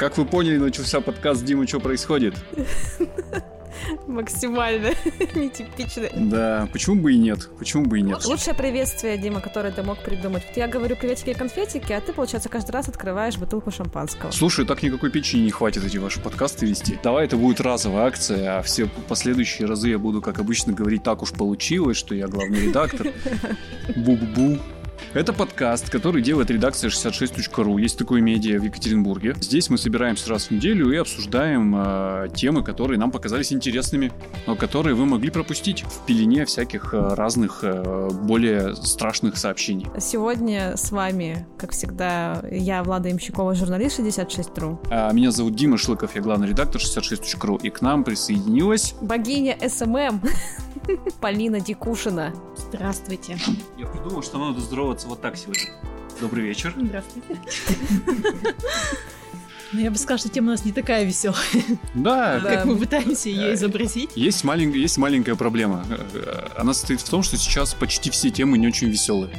Как вы поняли, начался подкаст Дима, что происходит? Максимально нетипично. Да, почему бы и нет? Почему бы и нет? Лучшее приветствие, Дима, которое ты мог придумать. Я говорю приветики и конфетики, а ты, получается, каждый раз открываешь бутылку шампанского. Слушай, так никакой печени не хватит эти ваши подкасты вести. Давай это будет разовая акция, а все последующие разы я буду, как обычно, говорить так уж получилось, что я главный редактор. Бу-бу-бу. Это подкаст, который делает редакция 66.ru. Есть такое медиа в Екатеринбурге. Здесь мы собираемся раз в неделю и обсуждаем э, темы, которые нам показались интересными, но которые вы могли пропустить в пелене всяких э, разных э, более страшных сообщений. Сегодня с вами, как всегда, я, Влада Имщикова, журналист 66.ru. А меня зовут Дима Шлыков, я главный редактор 66.ru. И к нам присоединилась... Богиня SMM. Полина Дикушина. Здравствуйте. Я придумал, что надо здороваться вот так сегодня. Добрый вечер. Здравствуйте. Но я бы сказала, что тема у нас не такая веселая, Да, как мы пытаемся ее изобразить. есть, малень- есть маленькая проблема. Она состоит в том, что сейчас почти все темы не очень веселые.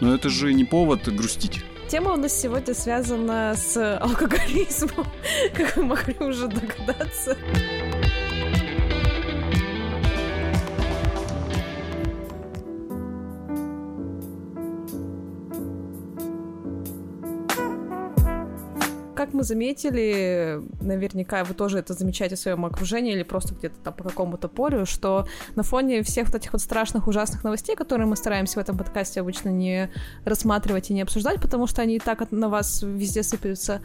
Но это же не повод грустить. Тема у нас сегодня связана с алкоголизмом, как вы могли уже догадаться. Как мы заметили, наверняка вы тоже это замечаете в своем окружении или просто где-то там по какому-то полю, что на фоне всех вот этих вот страшных, ужасных новостей, которые мы стараемся в этом подкасте обычно не рассматривать и не обсуждать, потому что они и так на вас везде сыпятся,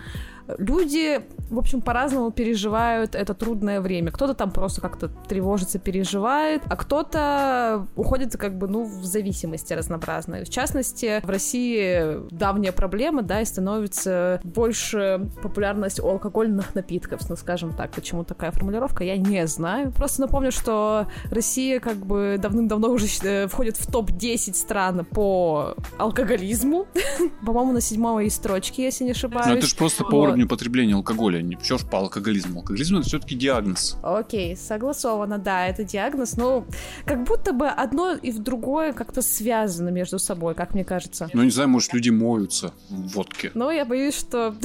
люди, в общем, по-разному переживают это трудное время. Кто-то там просто как-то тревожится, переживает, а кто-то уходит как бы, ну, в зависимости разнообразные. В частности, в России давняя проблема, да, и становится больше популярность у алкогольных напитков, ну, скажем так. Почему такая формулировка, я не знаю. Просто напомню, что Россия как бы давным-давно уже э, входит в топ-10 стран по алкоголизму. По-моему, на седьмой строчке, если не ошибаюсь. Но это же просто по Вот. Уровню потребления алкоголя, не все ж по алкоголизму. Алкоголизм это все-таки диагноз. Окей, согласовано, да, это диагноз, но как будто бы одно и в другое как-то связано между собой, как мне кажется. Ну, не знаю, может, люди моются в водке. Но я боюсь, что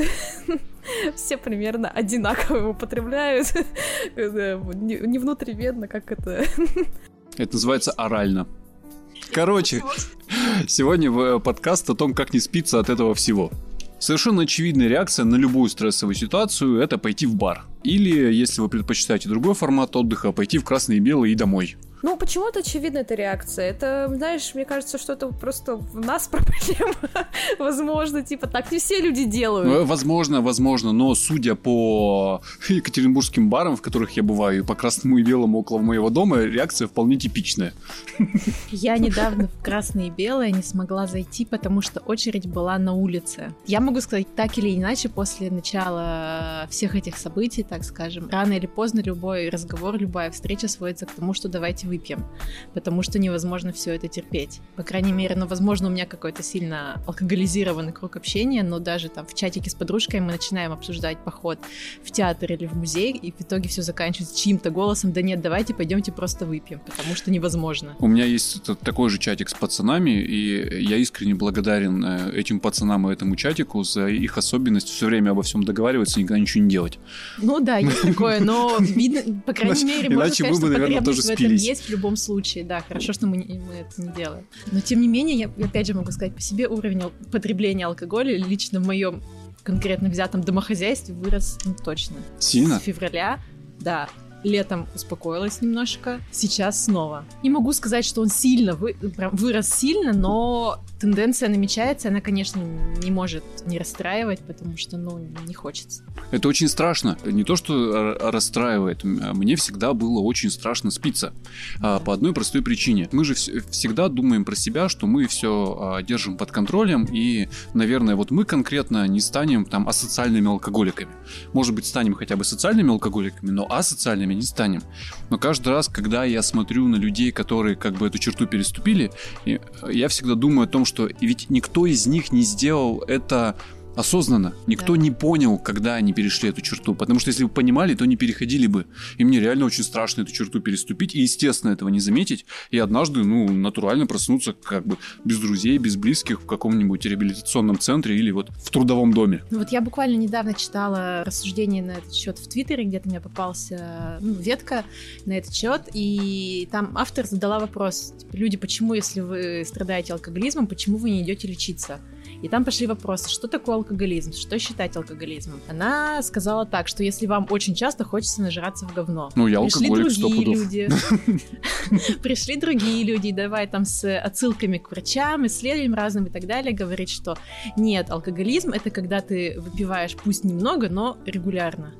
все примерно одинаково его употребляют. Не внутривенно, как это... Это называется орально. Короче, сегодня в- подкаст о том, как не спиться от этого всего. Совершенно очевидная реакция на любую стрессовую ситуацию – это пойти в бар. Или, если вы предпочитаете другой формат отдыха, пойти в красный и белый и домой. Ну, почему-то очевидна эта реакция. Это, знаешь, мне кажется, что это просто в нас проблема. Возможно, типа, так не все люди делают. Ну, Возможно, возможно, но судя по екатеринбургским барам, в которых я бываю, и по красному и белому около моего дома, реакция вполне типичная. Я недавно в красное и белое не смогла зайти, потому что очередь была на улице. Я могу сказать, так или иначе, после начала всех этих событий, так скажем, рано или поздно любой разговор, любая встреча сводится к тому, что давайте выпьем, потому что невозможно все это терпеть. По крайней мере, ну, возможно, у меня какой-то сильно алкоголизированный круг общения, но даже там в чатике с подружкой мы начинаем обсуждать поход в театр или в музей, и в итоге все заканчивается чьим-то голосом, да нет, давайте пойдемте просто выпьем, потому что невозможно. У меня есть такой же чатик с пацанами, и я искренне благодарен э, этим пацанам и этому чатику за их особенность все время обо всем договариваться и никогда ничего не делать. Ну да, есть такое, но видно, по крайней мере, можно сказать, что потребность в этом есть в любом случае. Да, хорошо, что мы, не- мы это не делаем. Но тем не менее, я опять же могу сказать по себе, уровень потребления алкоголя лично в моем конкретно взятом домохозяйстве вырос ну, точно. Сильно? С февраля, да. Летом успокоилась немножко, сейчас снова. Не могу сказать, что он сильно вы- прям вырос сильно, но тенденция намечается, она, конечно, не может не расстраивать, потому что, ну, не хочется. Это очень страшно. Не то, что расстраивает. М- Мне всегда было очень страшно спиться. А, По одной простой причине. Мы же вс- всегда думаем про себя, что мы все держим под контролем. И, наверное, вот мы конкретно не станем там асоциальными алкоголиками. Может быть, станем хотя бы социальными алкоголиками, но асоциальными не станем. Но каждый раз, когда я смотрю на людей, которые как бы эту черту переступили, э, я всегда думаю о том, что ведь никто из них не сделал это осознанно. Никто Да. не понял, когда они перешли эту черту. Потому что если бы понимали, то не переходили бы. И мне реально очень страшно эту черту переступить. И, естественно, этого не заметить. И однажды, ну, натурально проснуться как бы без друзей, без близких в каком-нибудь реабилитационном центре или вот в трудовом доме. Ну вот я буквально недавно читала рассуждение на этот счет в Твиттере, где-то мне попался ну, ветка на этот счет, и там автор задала вопрос, типа, люди, почему, если вы страдаете алкоголизмом, почему вы не идете лечиться? И там пошли вопросы, что такое алкоголизм, что считать алкоголизмом. Она сказала так, что если вам очень часто хочется нажраться в говно, Ну, я Пришли другие люди. Пришли другие люди, давай там с отсылками к врачам, исследованиям разным и так далее, говорит, что нет, алкоголизм это когда ты выпиваешь пусть немного, но регулярно.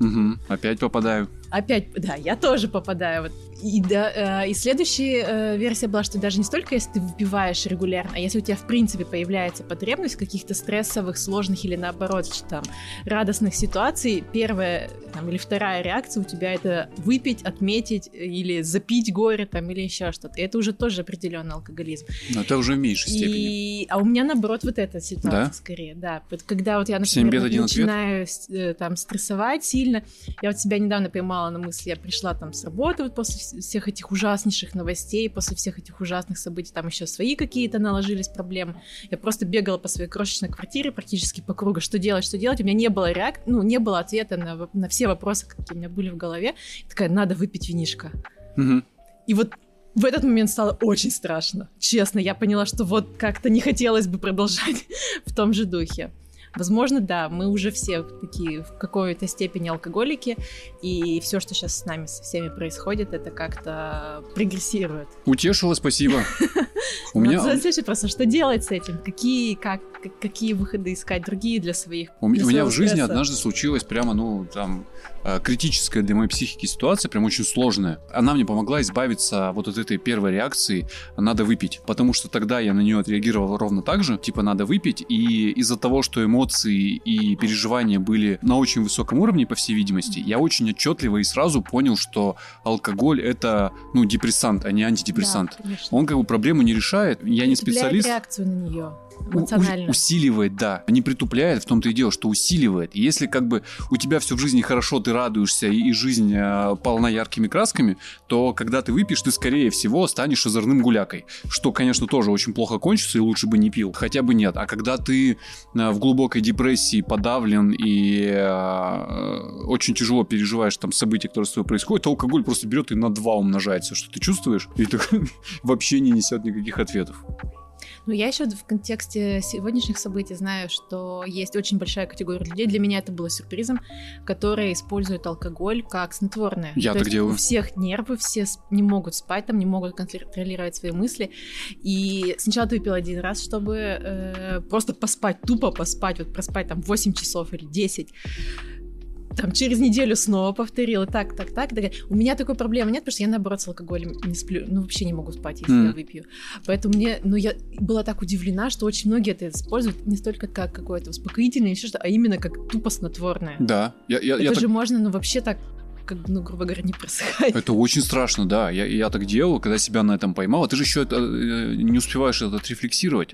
Опять попадаю. Опять, да, я тоже попадаю. Вот. И, да, э, и следующая э, версия была, что даже не столько, если ты выпиваешь регулярно, а если у тебя, в принципе, появляется потребность в каких-то стрессовых, сложных или, наоборот, там, радостных ситуаций, первая там, или вторая реакция у тебя это выпить, отметить э, или запить горе там, или еще что-то. И это уже тоже определенный алкоголизм. Но это уже в меньшей степени. И... А у меня, наоборот, вот эта ситуация Да? скорее, да. Вот Когда вот я, например, бед, ответ? начинаю с- э, там стрессовать сильно, я вот себя недавно поймала на мысли, я пришла там с работы вот после вс- всех этих ужаснейших новостей, после всех этих ужасных событий, там еще свои какие-то наложились проблемы. Я просто бегала по своей крошечной квартире практически по кругу, что делать, что делать. У меня не было реак... ну, не было ответа на, на все вопросы, какие у меня были в голове. Я такая, надо выпить винишко. Мгм. И вот в этот момент стало очень страшно. Честно, я поняла, что вот как-то не хотелось бы продолжать в том же духе. Возможно, да, мы уже все такие в какой-то степени алкоголики, и все, что сейчас с нами со всеми происходит, это как-то прогрессирует. Утешила, спасибо. У Ну, меня... Следующий вопрос, а что делать с этим? Какие, как, как- какие выходы искать другие для своих? У, меня в жизни однажды случилась прямо, ну, там, критическая для моей психики ситуация, прям очень сложная. Она мне помогла избавиться вот от этой первой реакции «надо выпить», потому что тогда я на нее отреагировал ровно так же, типа «надо выпить», и из-за того, что эмоции и переживания были на очень высоком уровне, по всей видимости, я очень отчетливо и сразу понял, что алкоголь — это, ну, депрессант, а не антидепрессант. Да, конечно. Он как бы проблему не решает, я не специалист. реакцию на нее усиливает, да. Не притупляет, в том-то и дело, что усиливает. Если как бы у тебя все в жизни хорошо, ты радуешься, и, и жизнь э, полна яркими красками, то когда ты выпьешь, ты скорее всего станешь озорным гулякой. Что, конечно, тоже очень плохо кончится, и лучше бы не пил. Хотя бы нет. А когда ты э, в глубокой депрессии, подавлен и э, очень тяжело переживаешь там события, которые с тобой происходят, то алкоголь просто берет и на два умножается. Что ты чувствуешь? И ты вообще не несет никаких ответов. Ну, я еще в контексте сегодняшних событий знаю, что есть очень большая категория людей, для меня это было сюрпризом, которые используют алкоголь как снотворное. Я То так делаю. У всех нервы, все не могут спать, там не могут контролировать свои мысли. И сначала ты выпил один раз, чтобы э, просто поспать, тупо поспать, вот проспать там 8 часов или 10 там через неделю снова повторила, так, так, так. так. У меня такой проблемы нет, потому что я наоборот с алкоголем не сплю, ну вообще не могу спать, если Мгм. я выпью. Поэтому мне, ну я была так удивлена, что очень многие это используют не столько как какое-то успокоительное, еще что, а именно как тупо снотворное. Да. Я, я, я это так же можно, ну вообще так, как, ну грубо говоря, не просыхать. Это очень страшно, да. Я, я так делал, когда себя на этом поймал. А ты же еще это, э, не успеваешь это отрефлексировать.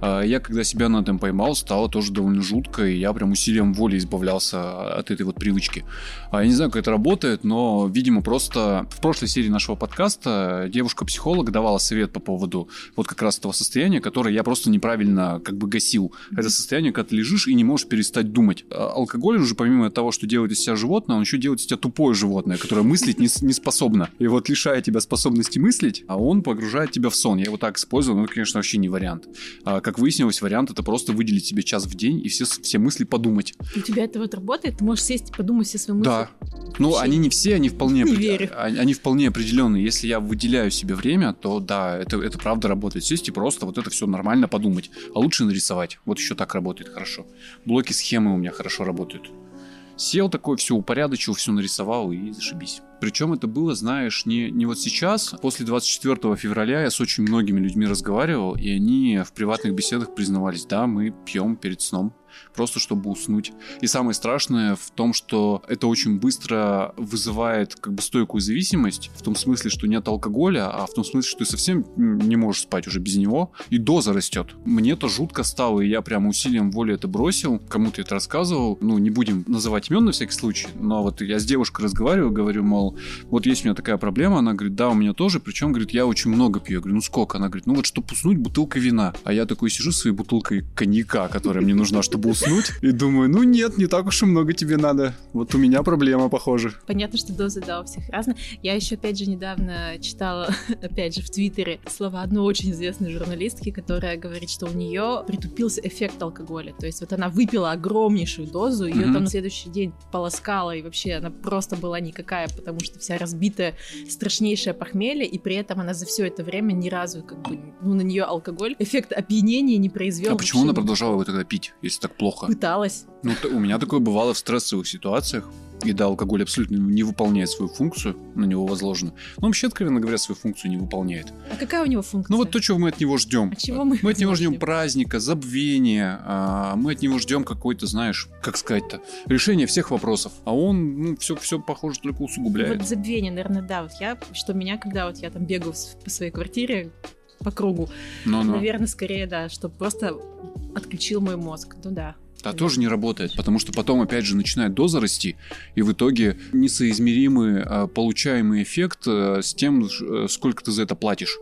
А Я, когда себя на этом поймал, стало тоже довольно жутко, и я прям усилием воли избавлялся от этой вот привычки. А Я не знаю, как это работает, но, видимо, просто в прошлой серии нашего подкаста девушка-психолог давала совет по поводу вот как раз этого состояния, которое я просто неправильно как бы гасил. Это состояние, когда ты лежишь и не можешь перестать думать. А Алкоголь уже, помимо того, что делает из себя животное, он еще делает из тебя тупое животное, которое мыслить не, не способно. И вот лишая тебя способности мыслить, а он погружает тебя в сон. Я его так использовал, но это, конечно, вообще не вариант. А, как выяснилось, вариант это просто выделить себе час в день и все, все мысли подумать. У тебя это вот работает? Ты можешь сесть и подумать все свои мысли? Да. Ну, Вообще они не все, они вполне, не верю. а- они вполне определенные. Если я выделяю себе время, то да, это, это правда работает. Сесть и просто вот это все нормально подумать. А лучше нарисовать. Вот еще так работает хорошо. Блоки схемы у меня хорошо работают. Сел такой, все упорядочил, все нарисовал и зашибись. Причем это было, знаешь, не, не вот сейчас. После 24 февраля я с очень многими людьми разговаривал, и они в приватных беседах признавались, да, мы пьем перед сном просто чтобы уснуть. И самое страшное в том, что это очень быстро вызывает как бы стойкую зависимость, в том смысле, что нет алкоголя, а в том смысле, что ты совсем не можешь спать уже без него, и доза растет. Мне это жутко стало, и я прям усилием воли это бросил, кому-то это рассказывал, ну, не будем называть имен на всякий случай, но вот я с девушкой разговариваю, говорю, мол, вот есть у меня такая проблема, она говорит, да, у меня тоже, причем, говорит, я очень много пью. Я говорю, ну сколько? Она говорит, ну вот, чтобы уснуть, бутылка вина. А я такой сижу с своей бутылкой коньяка, которая мне нужна, чтобы чтобы уснуть. И думаю, ну нет, не так уж и много тебе надо. Вот у меня проблема, похоже. Понятно, что дозы, да, у всех разные. Я еще, опять же, недавно читала, опять же, в Твиттере слова одной очень известной журналистки, которая говорит, что у нее притупился эффект алкоголя. То есть вот она выпила огромнейшую дозу, ее mm-hmm. там на следующий день полоскала, и вообще она просто была никакая, потому что вся разбитая, страшнейшее похмелье, и при этом она за все это время ни разу, как бы, ну, на нее алкоголь, эффект опьянения не произвел. А почему она продолжала его тогда пить, если так плохо. Пыталась. Ну, у меня такое бывало в стрессовых ситуациях. И да, алкоголь абсолютно не выполняет свою функцию, на него возложено. Но вообще, откровенно говоря, свою функцию не выполняет. А какая у него функция? Ну вот то, чего мы от него ждем. А чего мы? Мы от него ждем праздника, забвения. А мы от него ждем какой-то, знаешь, как сказать-то, решение всех вопросов. А он, ну, все, все похоже, только усугубляет. Вот забвение, наверное, да. Вот я, что меня, когда вот я там бегаю по своей квартире, по кругу. Но, но. Наверное, скорее, да, чтобы просто отключил мой мозг. Ну да. Да, тоже не работает, потому что потом, опять же, начинает доза расти, и в итоге несоизмеримый а, получаемый эффект а, с тем, э, сколько ты за это платишь.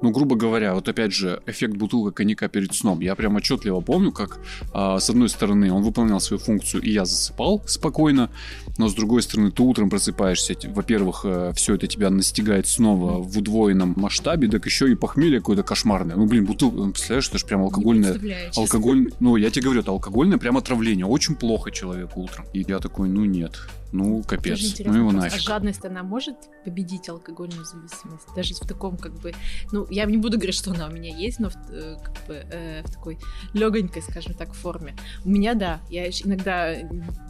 Ну, грубо говоря, вот опять же, эффект бутылка коньяка перед сном. Я прям отчетливо помню, как а, с одной стороны он выполнял свою функцию, и я засыпал спокойно, но с другой стороны ты утром просыпаешься, во-первых, э, все это тебя настигает снова в удвоенном масштабе, так еще и похмелье какое-то кошмарное. Ну, блин, бутылка, ну, представляешь, это же прям алкогольное... Алкоголь... Ну, я тебе говорю, это алкогольное прям отравление. Очень плохо человеку утром. И я такой, ну нет, ну, капец. Ну его нафиг. А жадность, она может победить алкогольную зависимость? Даже в таком, как бы... Ну, я не буду говорить, что она у меня есть, но в, э, как бы, э, в такой легонькой, скажем так, форме. У меня, да. Я иногда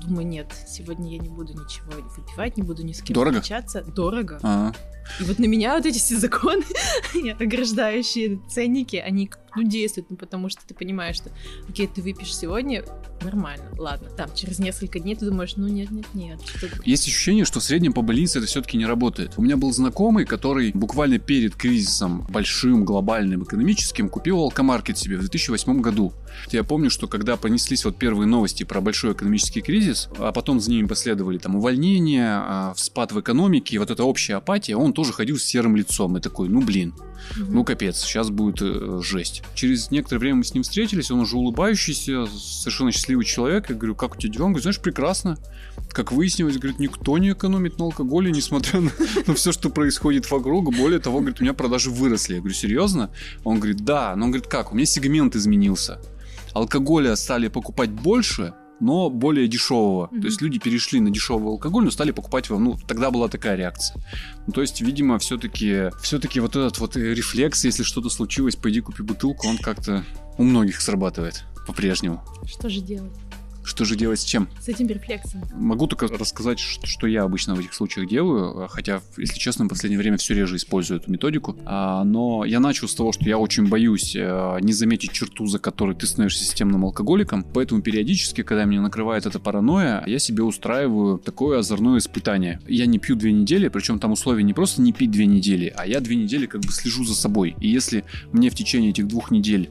думаю, нет, сегодня я не буду ничего выпивать, не буду ни с кем Дорого? встречаться. Дорого. А-а. И вот на меня вот эти все законы, ограждающие ценники, они ну, действуют, ну, потому что ты понимаешь, что, окей, ты выпьешь сегодня, нормально, ладно. Там, через несколько дней ты думаешь, ну, нет-нет-нет. Есть ощущение, что в среднем по больнице это все-таки не работает. У меня был знакомый, который буквально перед кризисом большим, глобальным, экономическим, купил алкомаркет себе в 2008 году. Я помню, что когда понеслись вот первые новости про большой экономический кризис, а потом за ними последовали там увольнения, а, спад в экономике и вот эта общая апатия, он тоже ходил с серым лицом и такой, ну блин, ну капец, сейчас будет э, жесть. Через некоторое время мы с ним встретились, он уже улыбающийся, совершенно счастливый человек. Я говорю, как у тебя дела? Он говорит, знаешь, прекрасно. Как выяснилось, говорит, никто не экономит на алкоголе, несмотря на, на все, что происходит вокруг. Более того, говорит, у меня продажи выросли. Я говорю, серьезно? Он говорит, да. Но он говорит, как? У меня сегмент изменился. Алкоголя стали покупать больше, но более дешевого. Mm-hmm. То есть люди перешли на дешевый алкоголь, но стали покупать его. Ну, тогда была такая реакция. Ну, то есть, видимо, все-таки все-таки вот этот вот рефлекс, если что-то случилось, пойди купи бутылку, он как-то у многих срабатывает по-прежнему. Что же делать? Что же делать с чем? С этим рефлексом. Могу только рассказать, что я обычно в этих случаях делаю, хотя, если честно, в последнее время все реже использую эту методику. А, но я начал с того, что я очень боюсь э, не заметить черту, за которой ты становишься системным алкоголиком, поэтому периодически, когда меня накрывает эта паранойя, я себе устраиваю такое озорное испытание. Я не пью две недели, причем там условия не просто не пить две недели, а я две недели как бы слежу за собой. И если мне в течение этих двух недель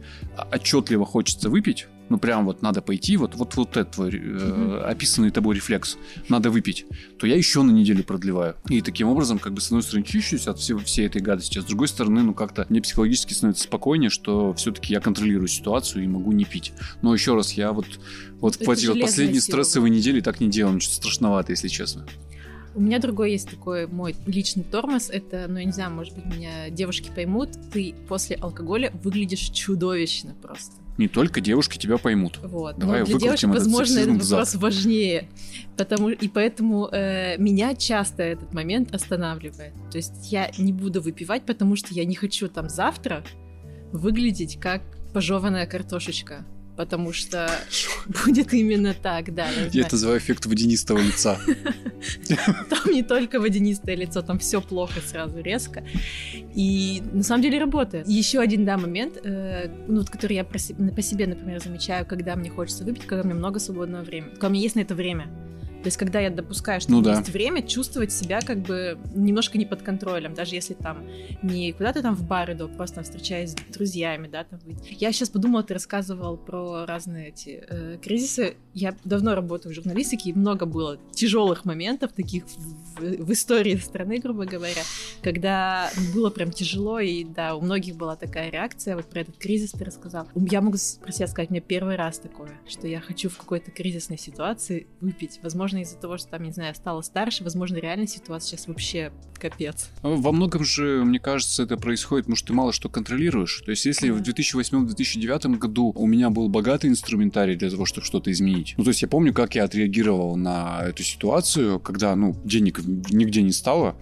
отчетливо хочется выпить, ну прям вот надо пойти, вот, вот, вот этот твой э, описанный тобой рефлекс, надо выпить, то я еще на неделю продлеваю. И таким образом, как бы с одной стороны чищусь от всей, всей этой гадости, а с другой стороны, ну как-то мне психологически становится спокойнее, что все-таки я контролирую ситуацию и могу не пить. Но еще раз, я вот, вот в эти вот последние сила. стрессовые недели так не делал, что страшновато, если честно. У меня другой есть такой мой личный тормоз. Это, ну, я не знаю, может быть, меня девушки поймут. Ты после алкоголя выглядишь чудовищно просто не только девушки тебя поймут. Вот. Давай для девушек, возможно, этот вопрос важнее. Потому, и поэтому э, меня часто этот момент останавливает. То есть я не буду выпивать, потому что я не хочу там завтра выглядеть как пожеванная картошечка. Потому что будет именно так, да. Я, я это называю эффект водянистого лица. Там не только водянистое лицо, там все плохо сразу резко. И на самом деле работает. Еще один, да, момент, э, ну, вот, который я по себе, например, замечаю, когда мне хочется выпить, когда у меня много свободного времени. Когда у меня есть на это время. То есть, когда я допускаю, что ну, да. есть время, чувствовать себя как бы немножко не под контролем, даже если там не куда-то там в бар иду, просто встречаясь с друзьями, да, там быть. Я сейчас подумала, ты рассказывал про разные эти э, кризисы. Я давно работаю в журналистике, и много было тяжелых моментов таких в, в истории страны, грубо говоря, когда было прям тяжело, и да, у многих была такая реакция, вот про этот кризис ты рассказал. Я могу про себя сказать, мне первый раз такое, что я хочу в какой-то кризисной ситуации выпить, возможно, возможно, из-за того, что там, не знаю, стала старше, возможно, реально ситуация сейчас вообще капец. Во многом же, мне кажется, это происходит, потому что ты мало что контролируешь. То есть, если mm-hmm. в 2008-2009 году у меня был богатый инструментарий для того, чтобы что-то изменить, ну, то есть я помню, как я отреагировал на эту ситуацию, когда, ну, денег нигде не стало,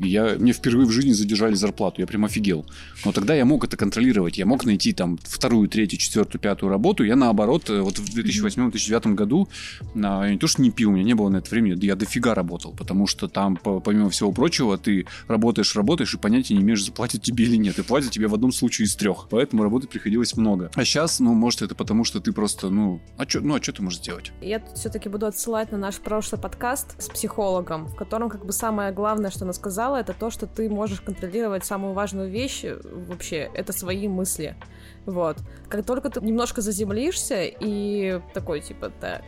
я, мне впервые в жизни задержали зарплату, я прям офигел. Но тогда я мог это контролировать, я мог найти там вторую, третью, четвертую, пятую работу. Я наоборот, э, вот в 2008-2009 году, я не то что не пил, у меня не было на это времени, я дофига работал, потому что там, помимо всего прочего, ты работаешь, работаешь и понятия не имеешь, заплатят тебе или нет. И платят тебе в одном случае из трех. Поэтому работать приходилось много. А сейчас, ну, может, это потому, что ты просто, ну, а что ну, а ты можешь сделать? Я тут все-таки буду отсылать на наш прошлый подкаст с психологом, в котором как бы самое главное, что она сказала, сказала, это то, что ты можешь контролировать самую важную вещь э, вообще, это свои мысли. Вот. Как только ты немножко заземлишься и такой, типа, так,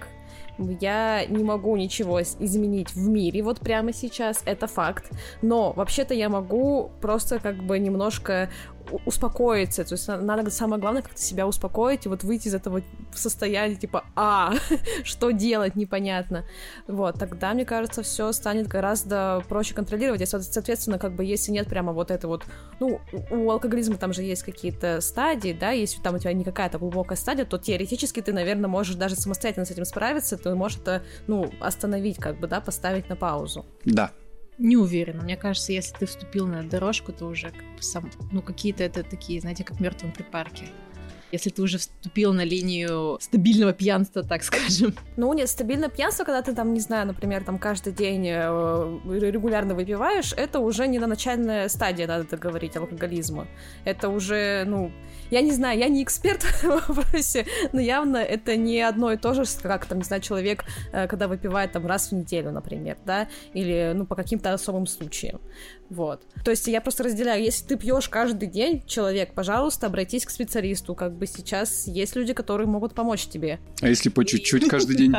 я не могу ничего изменить в мире вот прямо сейчас, это факт. Но вообще-то я могу просто как бы немножко успокоиться. То есть надо самое главное как-то себя успокоить и вот выйти из этого состояния типа «А, что делать? Непонятно». Вот, тогда, мне кажется, все станет гораздо проще контролировать. И, соответственно, как бы если нет прямо вот это вот... Ну, у алкоголизма там же есть какие-то стадии, да, если там у тебя не какая-то глубокая стадия, то теоретически ты, наверное, можешь даже самостоятельно с этим справиться, ты можешь это, ну, остановить как бы, да, поставить на паузу. Да, не уверена. Мне кажется, если ты вступил на дорожку, то уже как бы сам, ну какие-то это такие, знаете, как в мертвом припарке если ты уже вступил на линию стабильного пьянства, так скажем. Ну, нет, стабильное пьянство, когда ты там, не знаю, например, там каждый день э, регулярно выпиваешь, это уже не на начальная стадия, надо говорить, алкоголизма. Это уже, ну, я не знаю, я не эксперт в вопросе, но явно это не одно и то же, как, там, не знаю, человек, э, когда выпивает там раз в неделю, например, да, или, ну, по каким-то особым случаям. Вот. То есть я просто разделяю, если ты пьешь каждый день, человек, пожалуйста, обратись к специалисту. Как бы сейчас есть люди, которые могут помочь тебе. А если по чуть-чуть каждый день?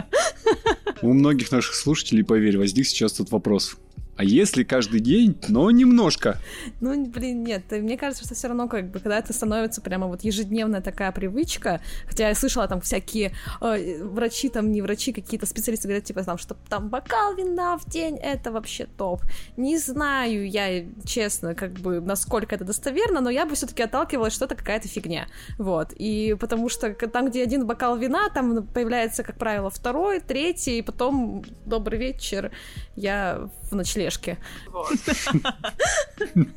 У многих наших слушателей, поверь, возник сейчас тут вопрос. А если каждый день, но немножко? Ну, блин, нет. Мне кажется, что все равно, как бы, когда это становится прямо вот ежедневная такая привычка, хотя я слышала там всякие э, врачи, там не врачи, какие-то специалисты говорят, типа, там, что там бокал вина в день, это вообще топ. Не знаю я, честно, как бы, насколько это достоверно, но я бы все-таки отталкивалась, что это какая-то фигня. Вот. И потому что там, где один бокал вина, там появляется, как правило, второй, третий, и потом добрый вечер, я в ночлежке.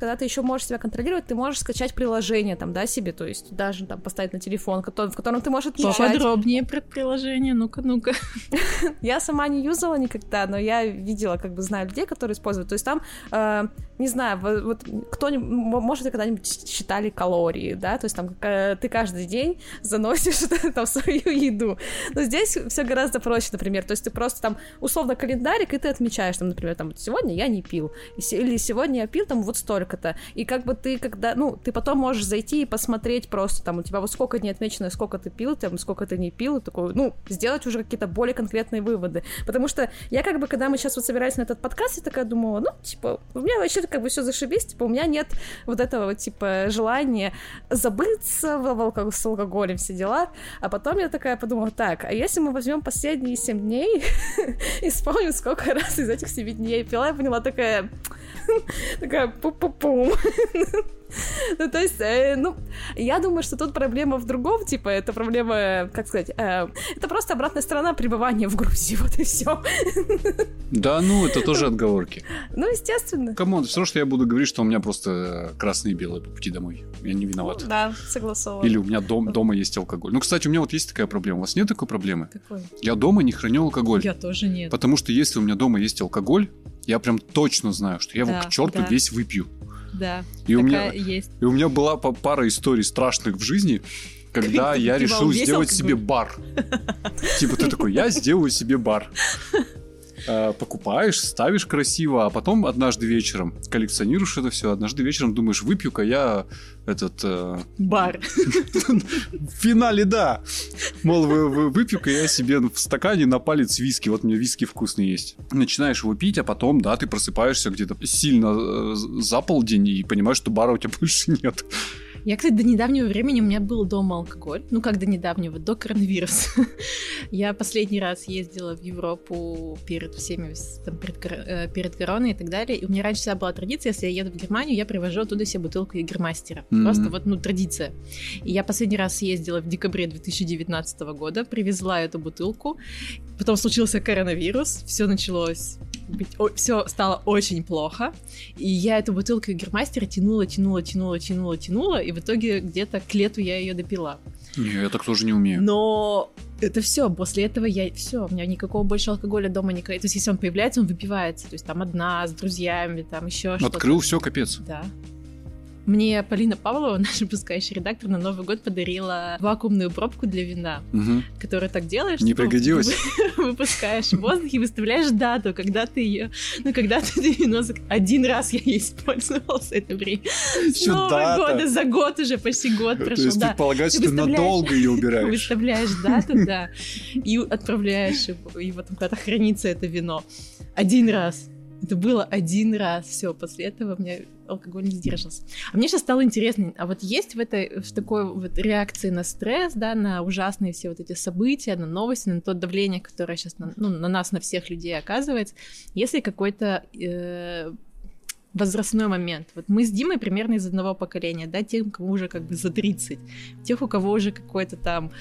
Когда ты еще можешь себя контролировать, ты можешь скачать приложение там, да, себе, то есть даже там поставить на телефон, в котором ты можешь отмечать. Подробнее про приложение, ну-ка, ну-ка. я сама не юзала никогда, но я видела, как бы знаю людей, которые используют. То есть там, э, не знаю, вот кто-нибудь, может, вы когда-нибудь считали калории, да, то есть там ты каждый день заносишь там свою еду. Но здесь все гораздо проще, например, то есть ты просто там условно календарик, и ты отмечаешь, там, например, там, сегодня я не пил, или сегодня я пил там вот столько-то, и как бы ты когда, ну, ты потом можешь зайти и посмотреть просто, там, у тебя вот сколько дней отмечено, сколько ты пил, там, сколько ты не пил, такой, ну, сделать уже какие-то более конкретные выводы, потому что я как бы, когда мы сейчас вот собирались на этот подкаст, я такая думала, ну, типа, у меня вообще как бы все зашибись, типа, у меня нет вот этого вот, типа, желания забыться в алког... с алкоголем, все дела, а потом я такая подумала, так, а если мы возьмем последние 7 дней и вспомним, сколько раз из этих 7 дней пила, я поняла такая, такая пу-пу-пум. Ну, то есть, э, ну, я думаю, что тут проблема в другом, типа, это проблема, как сказать, э, это просто обратная сторона пребывания в Грузии, вот и все. Да, ну, это тоже отговорки. Ну, естественно. Come on, все равно, что я буду говорить, что у меня просто Красное и Белое по пути домой. Я не виноват. Ну, да, согласован. Или у меня дом, дома есть алкоголь. Ну, кстати, у меня вот есть такая проблема. У вас нет такой проблемы? Какой? Я дома не храню алкоголь. Я тоже нет. Потому что если у меня дома есть алкоголь, я прям точно знаю, что я его Да, к черту да. весь выпью. Да, И у меня, есть. и у меня была па- пара историй страшных в жизни, когда я решил сделать себе бар. Типа ты такой, я сделаю себе бар. Э, Покупаешь, ставишь красиво, а потом однажды вечером коллекционируешь это все. Однажды вечером думаешь, выпью-ка я этот э, Бар. в финале, да. Мол, вы- вы- выпью-ка я себе в стакане на палец виски. Вот у меня виски вкусный есть. Начинаешь его пить, а потом, да, ты просыпаешься где-то сильно э, за полдень и понимаешь, что бара у тебя больше нет. Я, кстати, до недавнего времени у меня был дома алкоголь. Ну, как до недавнего, до коронавируса. Я последний раз ездила в Европу перед всеми, там, перед, э, перед короной и так далее. И у меня раньше всегда была традиция, если я еду в Германию, я привожу оттуда себе бутылку Егермастера. Мгм. Просто вот, ну, традиция. И я последний раз ездила в декабре 2019 года, привезла эту бутылку. Потом случился коронавирус, все началось все стало очень плохо. И я эту бутылку Гермастера тянула, тянула, тянула, тянула, тянула, и в итоге где-то к лету я ее допила. Не, я так тоже не умею. Но это все. После этого я все, у меня никакого больше алкоголя дома не. То есть, если он появляется, он выпивается. То есть там одна с друзьями, там еще что-то. Открыл все, капец. Да. Мне Полина Павлова, наш выпускающий редактор, на Новый год подарила вакуумную пробку для вина, Мгм. которую так делаешь. Не пригодилась? вы- Выпускаешь воздух и выставляешь дату, когда ты ее... Ну, когда ты вино... Один раз я ей использовалась это время. С Нового года, за год уже, почти год То прошел, есть да. предполагать, Ты что ты выставляешь- надолго ее убираешь. Выставляешь дату, да, и отправляешь его, вот когда хранится это вино. Один раз. Это было один раз. Все, после этого у меня алкоголь не сдерживался. А мне сейчас стало интересно, а вот есть в этой, в такой вот реакции на стресс, да, на ужасные все вот эти события, на новости, на то давление, которое сейчас на, ну, на нас, на всех людей оказывается, если какой-то э, возрастной момент. Вот мы с Димой примерно из одного поколения, да, тем, кому уже как бы за 30, тех, у кого уже какой-то там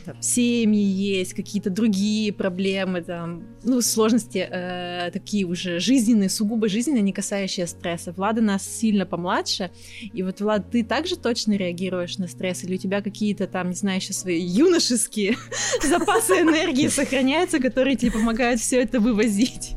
там, семьи есть, какие-то другие проблемы, там, ну, сложности э, такие уже жизненные, сугубо жизненные, не касающие стресса. Влада нас сильно помладше, и вот, Влад, ты также точно реагируешь на стресс, или у тебя какие-то там, не знаю, еще свои юношеские запасы энергии сохраняются, которые тебе помогают все это вывозить?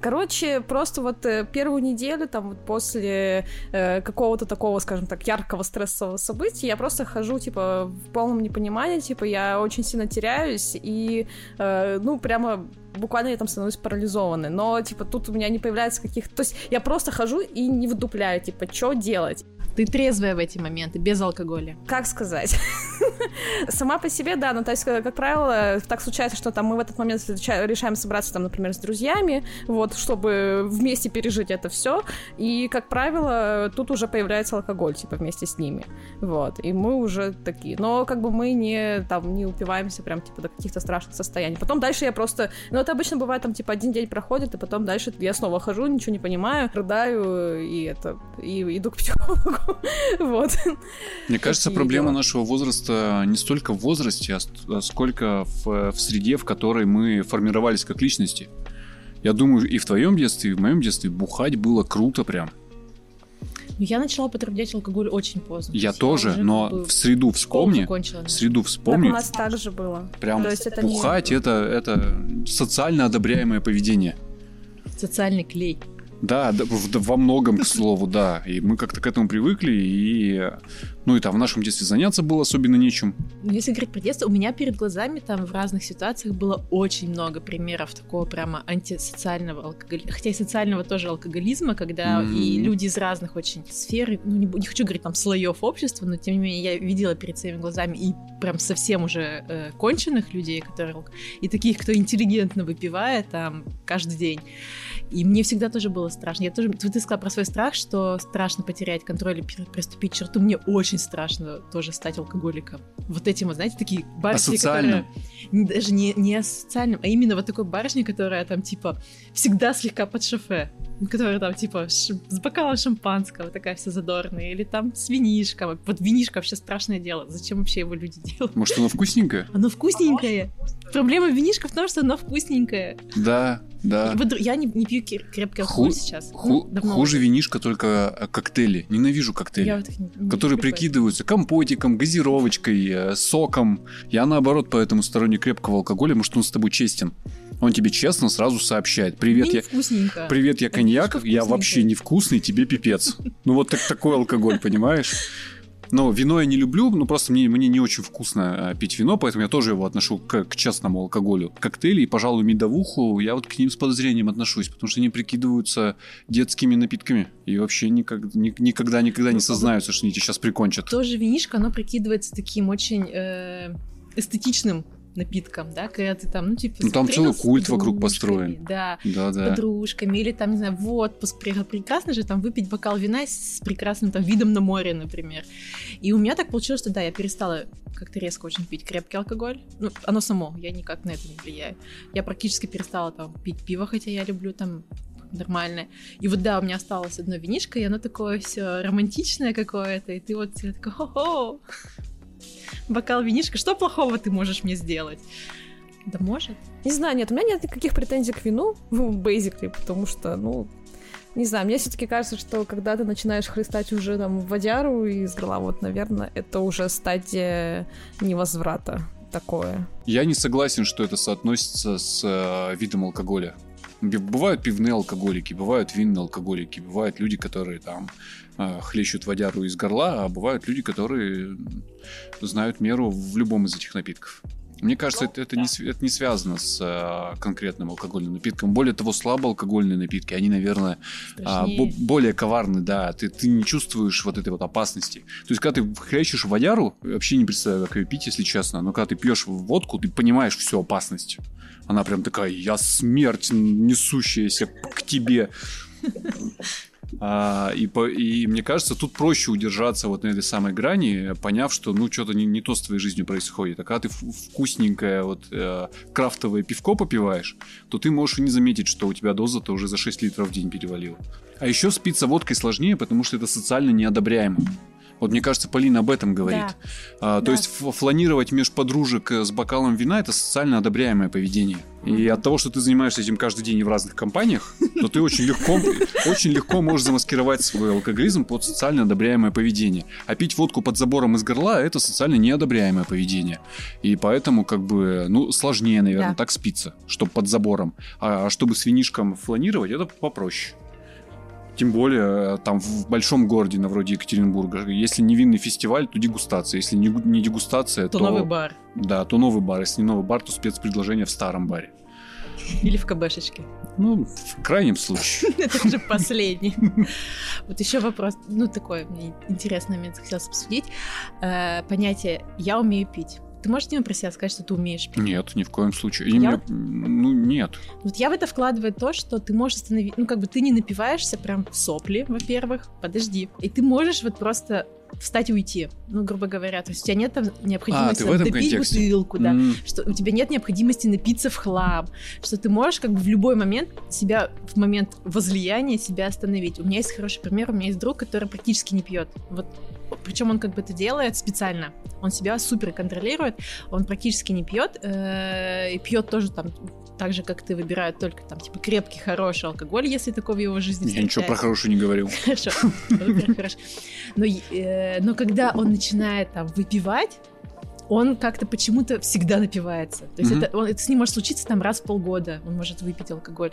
Короче, просто вот э, первую неделю, там, вот после э, какого-то такого, скажем так, яркого стрессового события, я просто хожу, типа, в полном непонимании, типа, я очень сильно теряюсь, и, э, ну, прямо буквально я там становлюсь парализованной, но, типа, тут у меня не появляется каких-то... То есть я просто хожу и не вдупляю, типа, что делать? Ты трезвая в эти моменты, без алкоголя. Как сказать? Сама по себе, да, ну, то есть, как правило, так случается, что там мы в этот момент реша- решаем собраться, там, например, с друзьями, вот, чтобы вместе пережить это все, и, как правило, тут уже появляется алкоголь, типа, вместе с ними, вот, и мы уже такие, но, как бы, мы не, там, не упиваемся прям, типа, до каких-то страшных состояний. Потом дальше я просто, ну, это обычно бывает, там, типа, один день проходит, и потом дальше я снова хожу, ничего не понимаю, рыдаю, и это, и иду к психологу, вот. Мне кажется, проблема дела. нашего возраста не столько в возрасте, а а сколько в, в среде, в которой мы формировались как личности. Я думаю, и в твоем детстве, и в моем детстве бухать было круто прям. Но я начала употреблять алкоголь очень поздно. Я То тоже, уже но как бы в среду вспомни, в среду Так у вспомни, нас так же было. прям То есть это не- бухать это, это социально одобряемое поведение. Социальный клей. Да, да, во многом, к слову, да. И мы как-то к этому привыкли, и ну и там в нашем детстве заняться было особенно нечем. Ну, Если говорить про детство, у меня перед глазами там в разных ситуациях было очень много примеров такого прямо антисоциального алкоголизма, хотя и социального тоже алкоголизма, когда Мгм. и люди из разных очень сфер, ну не, не хочу говорить там слоев общества, но тем не менее я видела перед своими глазами и прям совсем уже э, конченых людей, которые и таких, кто интеллигентно выпивает там каждый день. И мне всегда тоже было страшно. Я тоже, ты ты сказала про свой страх, что страшно потерять контроль и пер- приступить к черту. Мне очень очень страшно тоже стать алкоголиком. Вот этим, вот, знаете, такие барышни, Асоциальным. которые... Даже не, не асоциальным, а именно вот такой барышня, которая там, типа, всегда слегка под шофе. Которая там, типа, ш- с бокалом шампанского, такая вся задорная. Или там с винишком. Вот винишко вообще страшное дело. Зачем вообще его люди делают? Может, оно вкусненькое? Оно вкусненькое. Проблема винишка в том, что оно вкусненькое. Да, да. Вот Я не, не пью крепкий алкоголь Ху- сейчас. Ху- Ну, хуже уже. винишка только э, коктейли. Ненавижу коктейли. Я вот их не- не которые люблю. прикидываются компотиком, газировочкой, э, соком. Я наоборот поэтому сторонник крепкого алкоголя, потому что он с тобой честен. Он тебе честно сразу сообщает. Привет, Мне я... вкусненько. Привет, я коньяк, я вообще невкусный, тебе пипец. Ну вот так, такой алкоголь, понимаешь? Но вино я не люблю, ну просто мне, мне не очень вкусно э, пить вино, поэтому я тоже его отношу к, к честному алкоголю. Коктейли и, пожалуй, медовуху, я вот к ним с подозрением отношусь, потому что они прикидываются детскими напитками и вообще никак- ни- никогда, никогда не сознаются, что они тебя сейчас прикончат. Тоже винишко, оно прикидывается таким очень э, эстетичным напитком, да, когда ты там, ну, типа, Ну, там целый с культ вокруг построен. Да, с Да-да. подружками, или там, не знаю, в отпуск. Прекрасно же там выпить бокал вина с прекрасным там видом на море, например. И у меня так получилось, что да, я перестала как-то резко очень пить крепкий алкоголь. Ну, оно само, я никак на это не влияю. Я практически перестала там пить пиво, хотя я люблю там нормальное. И вот да, у меня осталось одно винишко, и оно такое все романтичное какое-то, и ты вот такой, хо-хо, бокал винишка, что плохого ты можешь мне сделать? Да может. Не знаю, нет, у меня нет никаких претензий к вину, ну, basically, потому что, ну, не знаю, мне все-таки кажется, что когда ты начинаешь хлестать уже там водяру из горла, вот, наверное, это уже стадия невозврата такое. Я не согласен, что это соотносится с э, видом алкоголя. Бывают пивные алкоголики, бывают винные алкоголики, бывают люди, которые там э, хлещут водяру из горла, а бывают люди, которые знают меру в любом из этих напитков. Мне кажется, это, это, не, это не связано с э, конкретным алкогольным напитком. Более того, слабоалкогольные напитки, они, наверное, а, бо- более коварны, да. Ты, ты не чувствуешь вот этой вот опасности. То есть, когда ты хрящешь водяру, вообще не представляю, как ее пить, если честно, но когда ты пьешь водку, ты понимаешь всю опасность. Она прям такая, я смерть, несущаяся к тебе. А, и, по- и мне кажется, тут проще удержаться вот на этой самой грани, поняв, что ну что-то не, не то с твоей жизнью происходит. А когда ты вкусненькое вот э, крафтовое пивко попиваешь, то ты можешь не заметить, что у тебя доза-то уже за 6 литров в день перевалила. А еще спиться водкой сложнее, потому что это социально неодобряемо. Вот мне кажется, Полина об этом говорит. Да. А, То Да. есть фланировать меж подружек э, с бокалом вина это социально одобряемое поведение. И от того, что ты занимаешься этим каждый день и в разных компаниях, то ты очень легко, очень легко можешь замаскировать свой алкоголизм под социально одобряемое поведение. А пить водку под забором из горла это социально неодобряемое поведение. И поэтому, как бы, ну, сложнее, наверное, Да. так спиться, чтобы под забором. А чтобы с винишком фланировать, это попроще. Тем более, э, там в большом городе, на вроде Екатеринбурга, если не винный фестиваль, то дегустация. Если не, не дегустация, То то... новый бар. Да, то новый бар. Если не новый бар, то спецпредложение в старом баре. Или в КБшечке. Ну, в крайнем случае. Это уже последний. Вот еще вопрос, ну такой, мне интересный момент хотелось обсудить. Э, Понятие «я умею пить». Ты можешь, Дима, про себя сказать, что ты умеешь пить? Нет, ни в коем случае. Я вот- Ну, нет. Вот я в это вкладываю то, что ты можешь остановить, ну, как бы ты не напиваешься прям в сопли, во-первых, подожди. И ты можешь вот просто встать и уйти, ну, грубо говоря. То есть у тебя нет там необходимости А, там, допить контексте. бутылку, да. М, Что у тебя нет необходимости напиться в хлам, что ты можешь как бы в любой момент себя, в момент возлияния себя остановить. У меня есть хороший пример, у меня есть друг, который практически не пьет. Вот причем он как бы это делает специально. Он себя супер контролирует, он практически не пьет, э, и пьет тоже там так же, как ты, выбирает только там, типа, крепкий, хороший алкоголь, если такого в его жизни Я ничего про хорошую не говорил. Хорошо, хорошо. Э, но когда он начинает там выпивать, он как-то почему-то всегда напивается. То есть Мгм. это, он- это с ним может случиться там раз в полгода. Он может выпить алкоголь.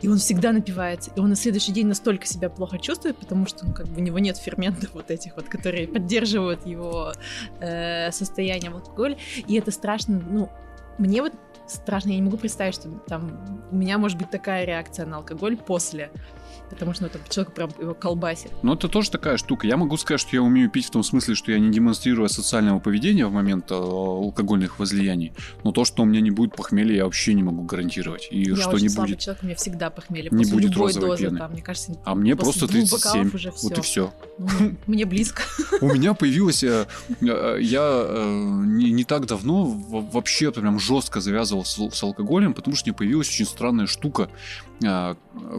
И он всегда напивается. И он на следующий день настолько себя плохо чувствует, потому что ну, как бы у него нет ферментов вот этих вот, которые поддерживают его э, состояние в алкоголе. И это страшно. Ну, мне вот страшно, я не могу представить, что там у меня может быть такая реакция на алкоголь после. Потому что ну, там человек прям его колбасит. Ну, это тоже такая штука. Я могу сказать, что я умею пить в том смысле, что я не демонстрирую социального поведения в момент э, алкогольных возлияний. Но то, что у меня не будет похмелья, я вообще не могу гарантировать. И я что очень не слабый будет. человек, у меня всегда похмелье. Не будет любой розовой дозы, пены. там, мне кажется, А мне просто двух 37. бокалов уже Вот и все. ну, мне близко. У меня появилась... э, э, Я не так давно вообще прям жестко завязывал с алкоголем, потому что мне появилась очень странная штука,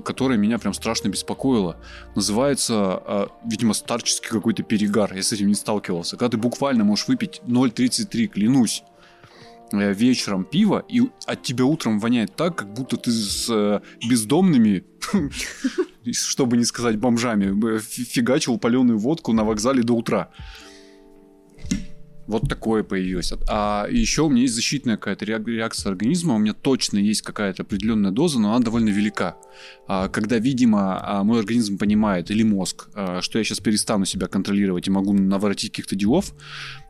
которая меня прям страшно беспокоила. Называется, э, видимо, старческий какой-то перегар. Я с этим не сталкивался. Когда ты буквально можешь выпить 0,33, клянусь, э, вечером пиво, и от тебя утром воняет так, как будто ты с э, бездомными, чтобы не сказать бомжами, э, фи- фигачил паленую водку на вокзале до утра. Вот такое появилось. А еще у меня есть защитная какая-то реак- реакция организма, у меня точно есть какая-то определенная доза, но она довольно велика. А, Когда, видимо, а, мой организм понимает, или мозг, а, что я сейчас перестану себя контролировать и могу наворотить каких-то делов,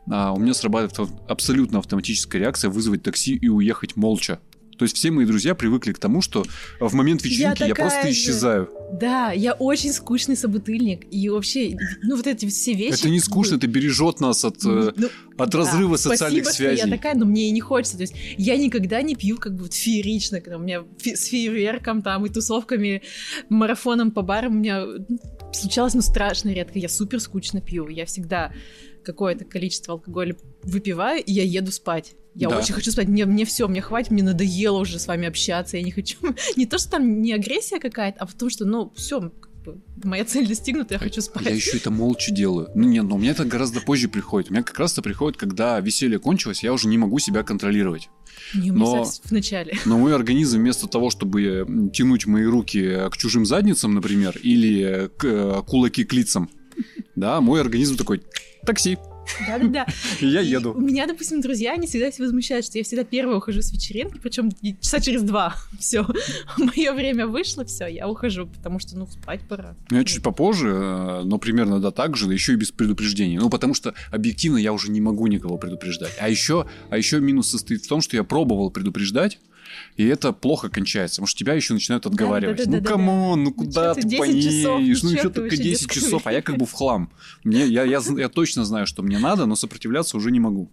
у меня срабатывает абсолютно автоматическая реакция вызвать такси и уехать молча. То есть все мои друзья привыкли к тому, что в момент вечеринки я, такая просто же. исчезаю. Да, я очень скучный собутыльник. И вообще, ну вот эти все вещи... Это не скучно, это бережет нас от, э, Ну, от да, разрыва социальных спасибо, связей. Что я такая, но мне и не хочется. То есть я никогда не пью как бы вот феерично, когда у меня фе- с фейерверком там и тусовками, марафоном по барам у меня ну, случалось, ну, страшно редко. Я супер скучно пью. Я всегда какое-то количество алкоголя выпиваю, и я еду спать. Я Да. очень хочу спать. Мне, мне все, мне хватит, мне надоело уже с вами общаться. Я не хочу. Не то, что там не агрессия какая-то, а потому что, ну, все, моя цель достигнута, я хочу спать. Я еще это молча делаю. Ну нет, но у меня это гораздо позже приходит. У меня как раз это приходит, когда веселье кончилось, я уже не могу себя контролировать. Не, но- в начале. Но мой организм вместо того, чтобы тянуть мои руки к чужим задницам, например, или к э, кулаки к лицам, да, мой организм такой, такси, Да-да-да. я еду. У меня, допустим, друзья, они всегда все возмущают, что я всегда первая ухожу с вечеринки, причем часа через два. Все, мое время вышло, все, я ухожу, потому что, ну, спать пора. Ну, Я чуть попозже, э, но примерно да так же, еще и без предупреждения. Ну, потому что объективно я уже не могу никого предупреждать. А еще, а еще минус состоит в том, что я пробовал предупреждать, и это плохо кончается, потому что тебя еще начинают отговаривать. ну, да-да-да-да-да. come on, ну чё куда ты ты 10 поедешь? часов? Ну, Ну, еще только вообще 10 детская часов, а я как бы в хлам. Мне, я, я, я точно знаю, что мне надо, но сопротивляться уже не могу.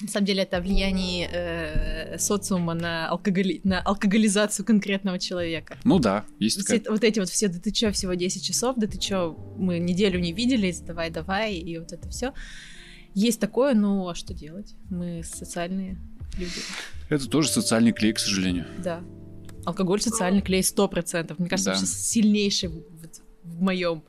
На самом деле это влияние э, социума на, алкоголи... на алкоголизацию конкретного человека. Ну да, есть Все- такая... вот эти вот все, да ты чё, всего 10 часов, да ты чё, мы неделю не виделись, давай-давай, и вот это все. Есть такое, ну а что делать? Мы социальные люди. Это тоже социальный клей, к сожалению. Да. Алкоголь социальный клей 100%. Мне кажется, Да. он сейчас сильнейший в, в моем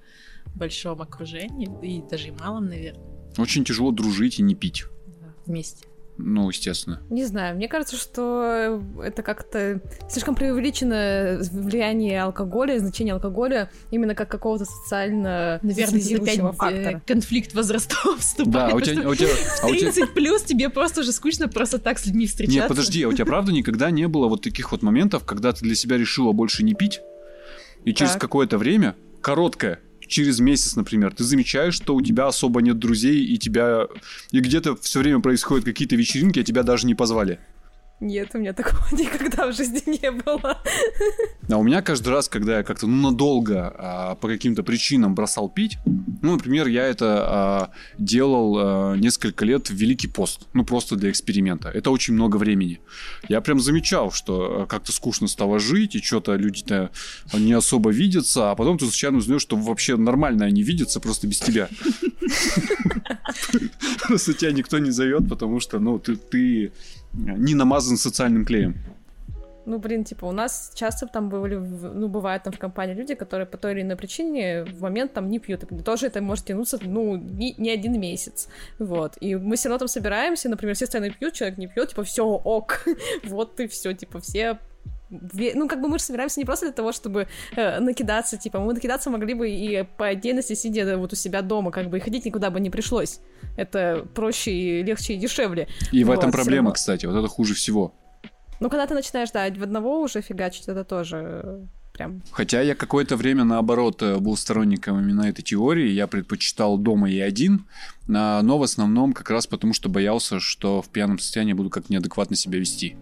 большом окружении, и даже и малом, наверное, Очень тяжело дружить и не пить. да, вместе. Ну, естественно. Не знаю, мне кажется, что это как-то слишком преувеличено влияние алкоголя, значение алкоголя именно как какого-то социально Наверное, э, фактора. конфликт возрастов вступает. Да, у тебя... у тебя- а у тебя- 30 плюс тебе просто уже скучно просто так с людьми встречаться. Нет, подожди, а у тебя правда никогда не было вот таких вот моментов, когда ты для себя решила больше не пить, и через Так. какое-то время, короткое, через месяц, например, ты замечаешь, что у тебя особо нет друзей, и тебя... И где-то все время происходят какие-то вечеринки, а тебя даже не позвали. Нет, у меня такого никогда в жизни не было. А у меня каждый раз, когда я как-то ну, надолго а, по каким-то причинам бросал пить, ну, например, я это а, делал а, несколько лет в Великий пост, ну, просто для эксперимента. Это очень много времени. Я прям замечал, что а, как-то скучно стало жить, и что-то люди-то не особо видятся, а потом ты случайно узнаешь, что вообще нормально они видятся, просто без тебя. Просто тебя никто не зовет, потому что, ну, ты, ты не намазан социальным клеем. Ну, блин, типа, у нас часто там были, в- ну, бывают там в компании люди, которые по той или иной причине в момент там не пьют. И тоже это может тянуться, ну, не, не один месяц. Вот. И мы все равно там собираемся, например, все остальные пьют, человек не пьет, типа, все ок. вот и все, типа, все ну, как бы мы же собираемся не просто для того, чтобы э, накидаться, типа, мы накидаться могли бы и по отдельности, сидя вот у себя дома, как бы, и ходить никуда бы не пришлось. Это проще и легче и дешевле. И в Вот, этом всё проблема, кстати, вот это хуже всего. Но когда ты начинаешь, да, в одного уже фигачить, это тоже э, прям... Хотя я какое-то время, наоборот, э, был сторонником именно этой теории, я предпочитал дома и один, а, но в основном как раз потому, что боялся, что в пьяном состоянии буду как неадекватно себя вести.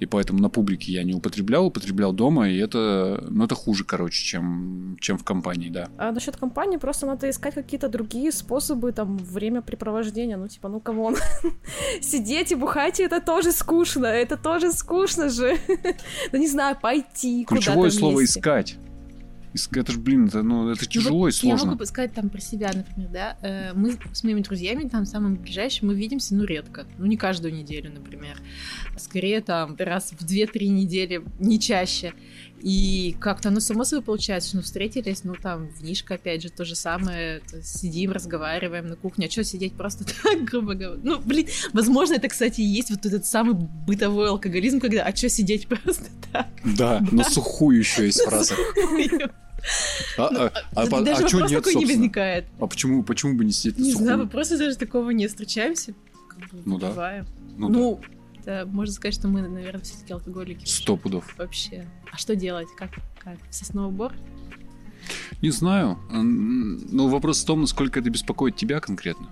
И поэтому на публике я не употреблял, употреблял дома, и это, ну, это хуже, короче, чем, чем в компании, да. А насчет компании просто надо искать какие-то другие способы, там, времяпрепровождения. Ну, типа, ну, come on. Сидеть и бухать, это тоже скучно, это тоже скучно же. Да не знаю, пойти Ключевое слово «искать». Это же, блин, это, ну, это тяжело ну, вот и сложно. Я могу сказать там про себя, например, да. Э, мы с моими друзьями, там, самым ближайшим, мы видимся, ну, редко. Ну, не каждую неделю, например. Скорее, там, раз в 2-3 недели, не чаще. И как-то оно само собой получается, что ну, встретились, ну, там, в Нишка, опять же, то же самое. То сидим, разговариваем на кухне. А что сидеть просто так, грубо говоря? Ну, блин, возможно, это, кстати, и есть вот этот самый бытовой алкоголизм, когда «а что сидеть просто так?» Да, на сухую еще есть фраза. А, ну, а, а, а, даже а вопрос нет, такой не возникает. А почему, почему бы не сидеть Не знаю, вопросы даже такого не встречаемся. ну да. Ну, ну да. Можно сказать, что мы, наверное, все-таки алкоголики. Сто пудов. Вообще. А что делать? Как? как? Сосновый бор? Не знаю. Ну, вопрос в том, насколько это беспокоит тебя конкретно.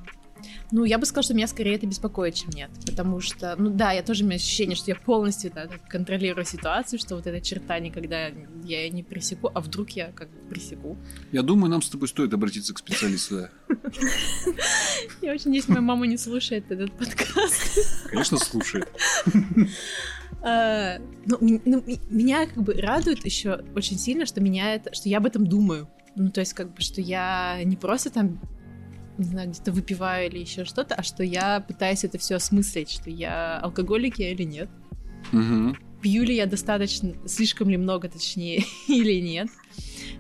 Ну, я бы сказала, что меня скорее это беспокоит, чем нет. Потому что, ну да, я тоже имею ощущение, что я полностью да, контролирую ситуацию, что вот эта черта никогда я не пресеку, а вдруг я как бы пресеку. Я думаю, нам с тобой стоит обратиться к специалисту, Я очень надеюсь, моя мама не слушает этот подкаст. Конечно, слушает. А, ну, ну, меня как бы радует еще очень сильно, что меня это, что я об этом думаю. Ну, то есть, как бы, что я не просто там не знаю, где-то выпиваю или еще что-то, а что я пытаюсь это все осмыслить, что я алкоголик я или нет. Угу. Пью ли я достаточно, слишком ли много, точнее, или нет.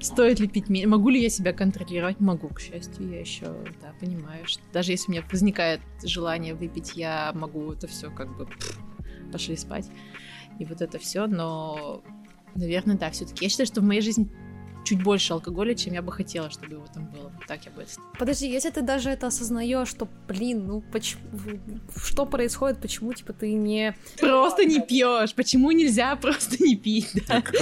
Стоит ли пить меньше? Могу ли я себя контролировать? Могу, к счастью. Я еще, да, понимаю, что даже если у меня возникает желание выпить, я могу это все как бы пошли спать. И вот это все, но, наверное, да, все-таки. Я считаю, что в моей жизни чуть больше алкоголя, чем я бы хотела, чтобы его там было. Вот так я бы Подожди, если ты даже это осознаешь, что, блин, ну почему, что происходит, почему типа ты не просто не пьешь, почему нельзя просто не пить, да?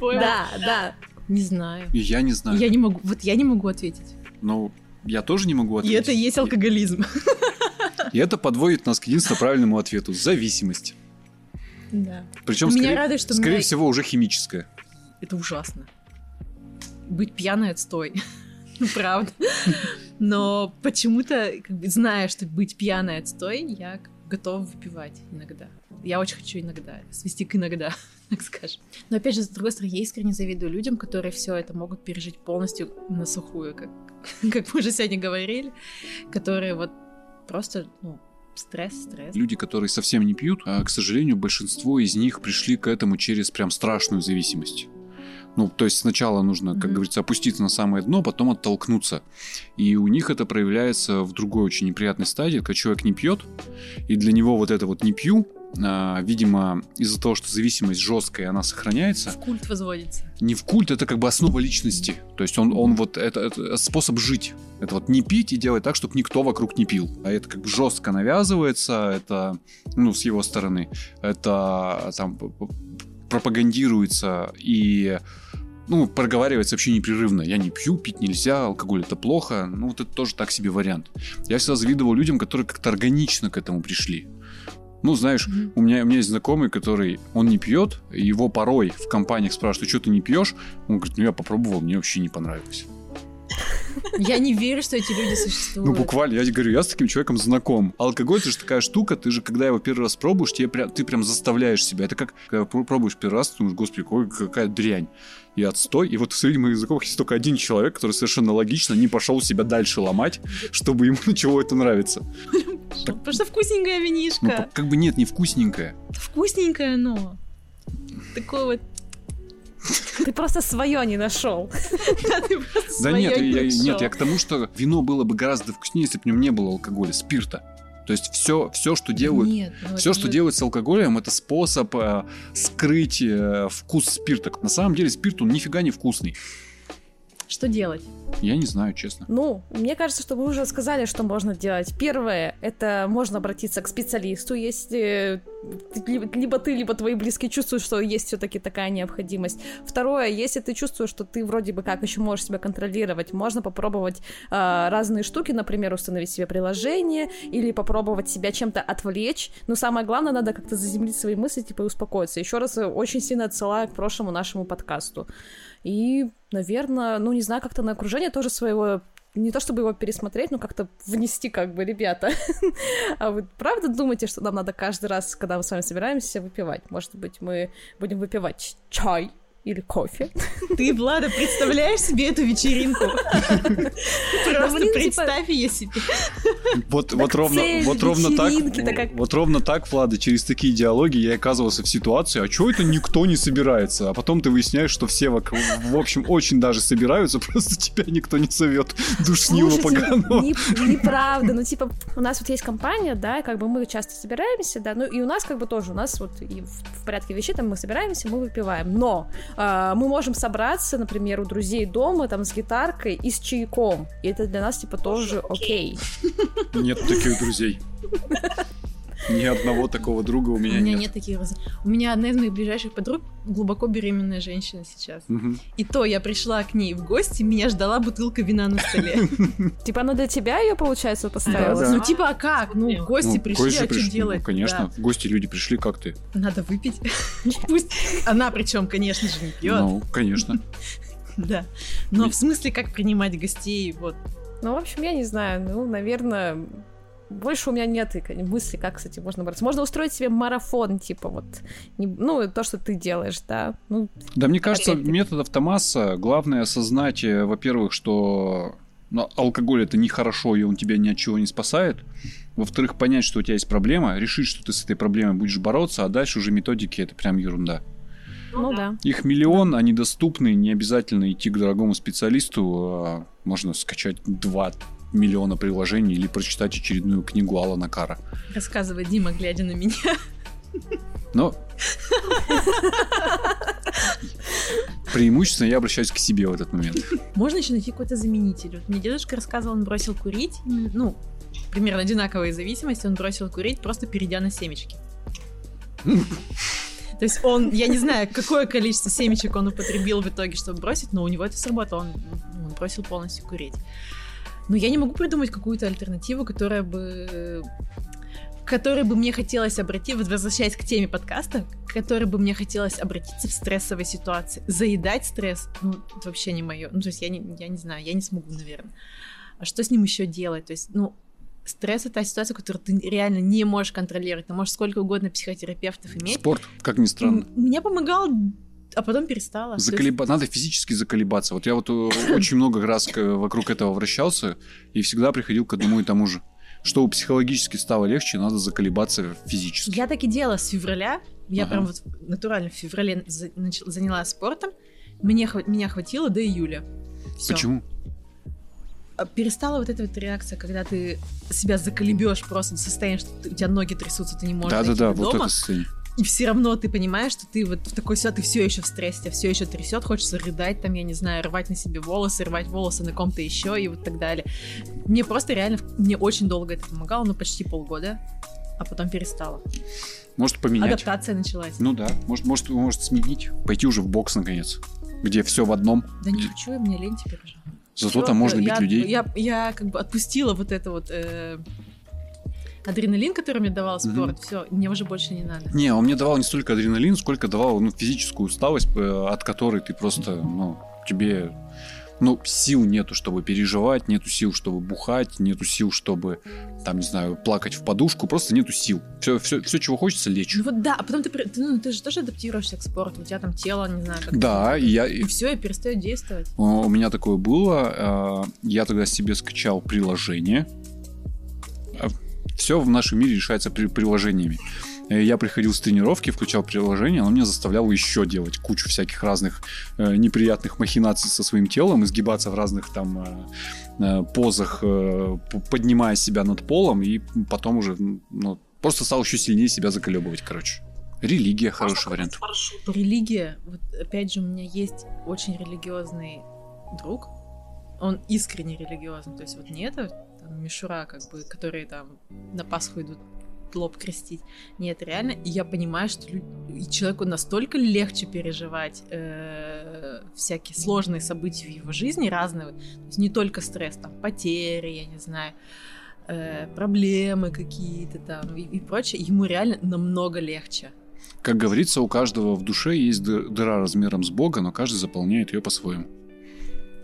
Да, да, Не знаю. Я не знаю. Я не могу, вот я не могу ответить. Ну, я тоже не могу ответить. И это и есть алкоголизм. И это подводит нас к единственно правильному ответу. Зависимость. Да. Причем, скорее, радует, что скорее меня... всего, уже химическая. Это ужасно быть пьяной отстой. Ну, правда. Но почему-то, как бы, зная, что быть пьяной отстой, я готова выпивать иногда. Я очень хочу иногда, свести к иногда, так скажем. Но опять же, с другой стороны, я искренне завидую людям, которые все это могут пережить полностью на сухую, как, как мы уже сегодня говорили, которые вот просто, ну, стресс, стресс. Люди, которые совсем не пьют, а, к сожалению, большинство из них пришли к этому через прям страшную зависимость. Ну, то есть сначала нужно, как mm-hmm. говорится, опуститься на самое дно, потом оттолкнуться. И у них это проявляется в другой очень неприятной стадии, когда человек не пьет, и для него вот это вот не пью, а, видимо, из-за того, что зависимость жесткая, она сохраняется. В культ возводится. Не в культ, это как бы основа личности. То есть он, он вот это, это способ жить. Это вот не пить и делать так, чтобы никто вокруг не пил. А это как бы жестко навязывается, это, ну, с его стороны. Это там пропагандируется и ну, проговаривается вообще непрерывно. Я не пью, пить нельзя, алкоголь это плохо. Ну, вот это тоже так себе вариант. Я всегда завидовал людям, которые как-то органично к этому пришли. Ну, знаешь, mm-hmm. у, меня, у меня есть знакомый, который, он не пьет, его порой в компаниях спрашивают, что ты не пьешь? Он говорит, ну я попробовал, мне вообще не понравилось. Я не верю, что эти люди существуют. Ну, буквально, я говорю, я с таким человеком знаком. Алкоголь, это же такая штука, ты же, когда его первый раз пробуешь, тебе прям, ты прям заставляешь себя. Это как, когда пробуешь первый раз, ты думаешь, господи, какая дрянь и отстой. И вот среди моих языков есть только один человек, который совершенно логично не пошел себя дальше ломать, чтобы ему начало это нравиться. Потому что вкусненькая винишка. Ну, как бы нет, не вкусненькая. Вкусненькое оно. Такое вот ты просто свое не нашел. Да нет, нет, я к тому, что вино было бы гораздо вкуснее, если бы в нем не было алкоголя, спирта. То есть все, все что делают, Нет, ну все, что же... делают с алкоголем, это способ э, скрыть э, вкус спирта. На самом деле спирт он нифига не вкусный. Что делать? Я не знаю, честно. Ну, мне кажется, что вы уже сказали, что можно делать. Первое, это можно обратиться к специалисту, если либо ты, либо твои близкие чувствуют, что есть все-таки такая необходимость. Второе, если ты чувствуешь, что ты вроде бы как еще можешь себя контролировать, можно попробовать э, разные штуки, например, установить себе приложение или попробовать себя чем-то отвлечь. Но самое главное, надо как-то заземлить свои мысли, типа, и успокоиться. Еще раз очень сильно отсылаю к прошлому нашему подкасту. И, наверное, ну, не знаю, как-то на окружение тоже своего не то чтобы его пересмотреть, но как-то внести, как бы, ребята. а вы правда думаете, что нам надо каждый раз, когда мы с вами собираемся, выпивать? Может быть, мы будем выпивать чай? Или кофе. Ты, Влада, представляешь себе эту вечеринку? Просто типа представь ее себе. Вот, вот ровно, вот ровно так, вот ровно так, Влада, через такие диалоги я оказывался в ситуации, а чё это никто не собирается? А потом ты выясняешь, что все, в общем, очень даже собираются, просто тебя никто не зовет душнило поганого. Неправда, ну типа у нас вот есть компания, да, как бы мы часто собираемся, да, ну и у нас как бы тоже, у нас вот и в порядке вещей там мы собираемся, мы выпиваем, но э, мы можем собраться, например, у друзей дома, там, с гитаркой и с чайком. И это для нас, типа, тоже окей. Нет таких друзей. Ни одного такого друга у меня нет. У меня нет, нет таких У меня одна из моих ближайших подруг глубоко беременная женщина сейчас. Угу. И то я пришла к ней в гости, меня ждала бутылка вина на столе. Типа она для тебя ее, получается, поставила? Ну типа, а как? Ну, гости ну, пришли, а что делать? Ну, конечно, гости люди пришли, как ты? Надо выпить. Пусть она причем, конечно же, не пьет. Ну, конечно. Да. Но в смысле, как принимать гостей, вот. Ну, в общем, я не знаю. Ну, наверное, больше у меня нет мысли, как, кстати, можно бороться. Можно устроить себе марафон, типа вот, не, ну, то, что ты делаешь, да. Ну, да, мне кажется, метод автомасса, главное осознать, э, во-первых, что ну, алкоголь это нехорошо, и он тебя ни от чего не спасает. Во-вторых, понять, что у тебя есть проблема, решить, что ты с этой проблемой будешь бороться, а дальше уже методики это прям ерунда. Ну да. Их миллион, они доступны, не обязательно идти к дорогому специалисту, а можно скачать два миллиона приложений или прочитать очередную книгу Алана Кара. Рассказывай, Дима, глядя на меня. Но преимущественно я обращаюсь к себе в этот момент. Можно еще найти какой-то заменитель. Вот мне дедушка рассказывал, он бросил курить, ну, примерно одинаковые зависимости, он бросил курить, просто перейдя на семечки. То есть он, я не знаю, какое количество семечек он употребил в итоге, чтобы бросить, но у него это сработало, он, он бросил полностью курить. Но я не могу придумать какую-то альтернативу, которая бы которой бы мне хотелось обратиться, возвращаясь к теме подкаста, к которой бы мне хотелось обратиться в стрессовой ситуации. Заедать стресс, ну, это вообще не мое. Ну, то есть я не, я не знаю, я не смогу, наверное. А что с ним еще делать? То есть, ну, стресс это та ситуация, которую ты реально не можешь контролировать. Ты можешь сколько угодно психотерапевтов иметь. Спорт, как ни странно. Мне помогал а потом перестала. Заколеба... Есть... Надо физически заколебаться. Вот я вот э, очень много раз вокруг этого вращался и всегда приходил к одному и тому же. Чтобы психологически стало легче, надо заколебаться физически. Я так и делала с февраля. Я ага. прям вот натурально в феврале занялась спортом. Мне, меня хватило до июля. Всё. Почему? А, перестала вот эта вот реакция, когда ты себя заколебешь просто до состояния, что у тебя ноги трясутся, ты не можешь Да, да, да, вот это состояние и все равно ты понимаешь, что ты вот в такой ситуации, ты все еще в стрессе, тебя все еще трясет, хочется рыдать, там, я не знаю, рвать на себе волосы, рвать волосы на ком-то еще и вот так далее. Мне просто реально, мне очень долго это помогало, ну, почти полгода, а потом перестала. Может поменять. Адаптация началась. Ну да, может, может, может сменить, пойти уже в бокс наконец, где все в одном. Да не хочу, мне лень теперь уже. Зато там можно я, бить людей. Я, я как бы отпустила вот это вот э, адреналин, который мне давал спорт, mm-hmm. все, мне уже больше не надо. Не, он мне давал не столько адреналин, сколько давал ну, физическую усталость, э, от которой ты просто, ну, тебе ну, сил нету, чтобы переживать, нету сил, чтобы бухать, нету сил, чтобы, там, не знаю, плакать в подушку, просто нету сил. Все, все, все чего хочется, лечь. Ну вот да, а потом ты, ты, ну, ты же тоже адаптируешься к спорту, у тебя там тело, не знаю, как Да, и я... И все, и перестает действовать. У меня такое было, а, я тогда себе скачал приложение, все в нашем мире решается при приложениями. Э, я приходил с тренировки, включал приложение, оно меня заставляло еще делать кучу всяких разных э, неприятных махинаций со своим телом, изгибаться в разных там э, э, позах, э, поднимая себя над полом, и потом уже ну, просто стал еще сильнее себя заколебывать, короче. Религия хороший вариант. Религия, вот опять же, у меня есть очень религиозный друг, он искренне религиозный. То есть вот не это мишура, как бы, которые там на Пасху идут лоб крестить. Нет, реально, и я понимаю, что люд... человеку настолько легче переживать э, всякие сложные события в его жизни, разные, то есть не только стресс, там, потери, я не знаю, э, проблемы какие-то там и, и прочее, ему реально намного легче. Как говорится, у каждого в душе есть дыра размером с Бога, но каждый заполняет ее по-своему.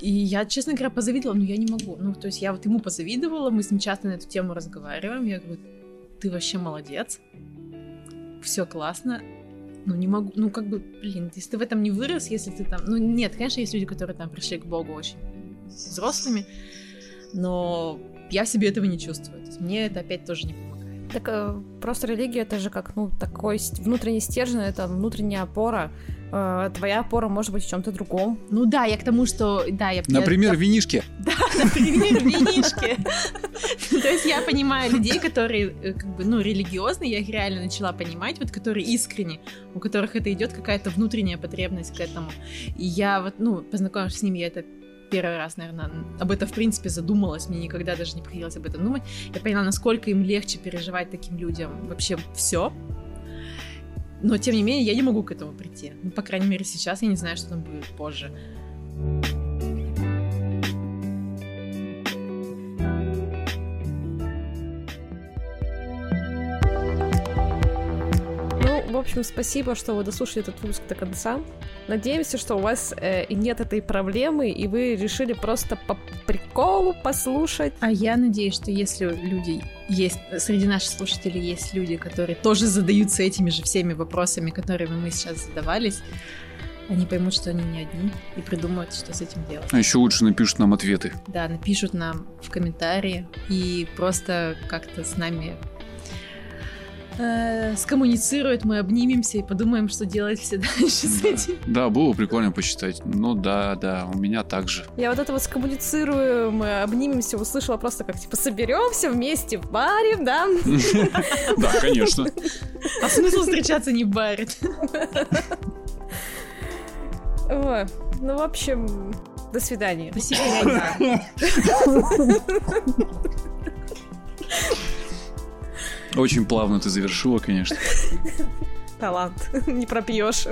И я, честно говоря, позавидовала, но я не могу. Ну, то есть я вот ему позавидовала, мы с ним часто на эту тему разговариваем. Я говорю, ты вообще молодец. Все классно. Ну, не могу, ну, как бы, блин, если ты в этом не вырос, если ты там... Ну, нет, конечно, есть люди, которые там пришли к Богу очень взрослыми, но я себе этого не чувствую. То есть мне это опять тоже не помогает. Так э, просто религия это же как, ну, такой внутренний стержень, это внутренняя опора. Э, твоя опора может быть в чем-то другом. Ну да, я к тому, что... Да, я, например, я, винишки. Да, например, винишки. То есть я понимаю людей, которые э, как бы, ну, религиозные, я их реально начала понимать, вот которые искренне, у которых это идет какая-то внутренняя потребность к этому. И я вот, ну, познакомившись с ними, я это первый раз, наверное, об этом, в принципе, задумалась. Мне никогда даже не приходилось об этом думать. Я поняла, насколько им легче переживать таким людям вообще все, но, тем не менее, я не могу к этому прийти. Ну, по крайней мере, сейчас я не знаю, что там будет позже. Общем, спасибо, что вы дослушали этот выпуск до конца. Надеемся, что у вас э, нет этой проблемы, и вы решили просто по приколу послушать. А я надеюсь, что если люди есть, среди наших слушателей есть люди, которые тоже задаются этими же всеми вопросами, которыми мы сейчас задавались, они поймут, что они не одни и придумают, что с этим делать. А еще лучше напишут нам ответы. Да, напишут нам в комментарии и просто как-то с нами э, скоммуницируют, мы обнимемся и подумаем, что делать все дальше с этим. Да, было прикольно посчитать. Ну да, да, у меня также. Я вот это вот скоммуницирую, мы обнимемся, услышала просто как типа соберемся вместе в баре, да? Да, конечно. А смысл встречаться не в баре? Ну, в общем, до свидания. До свидания. Очень плавно ты завершила, конечно. Талант. Не пропьешь.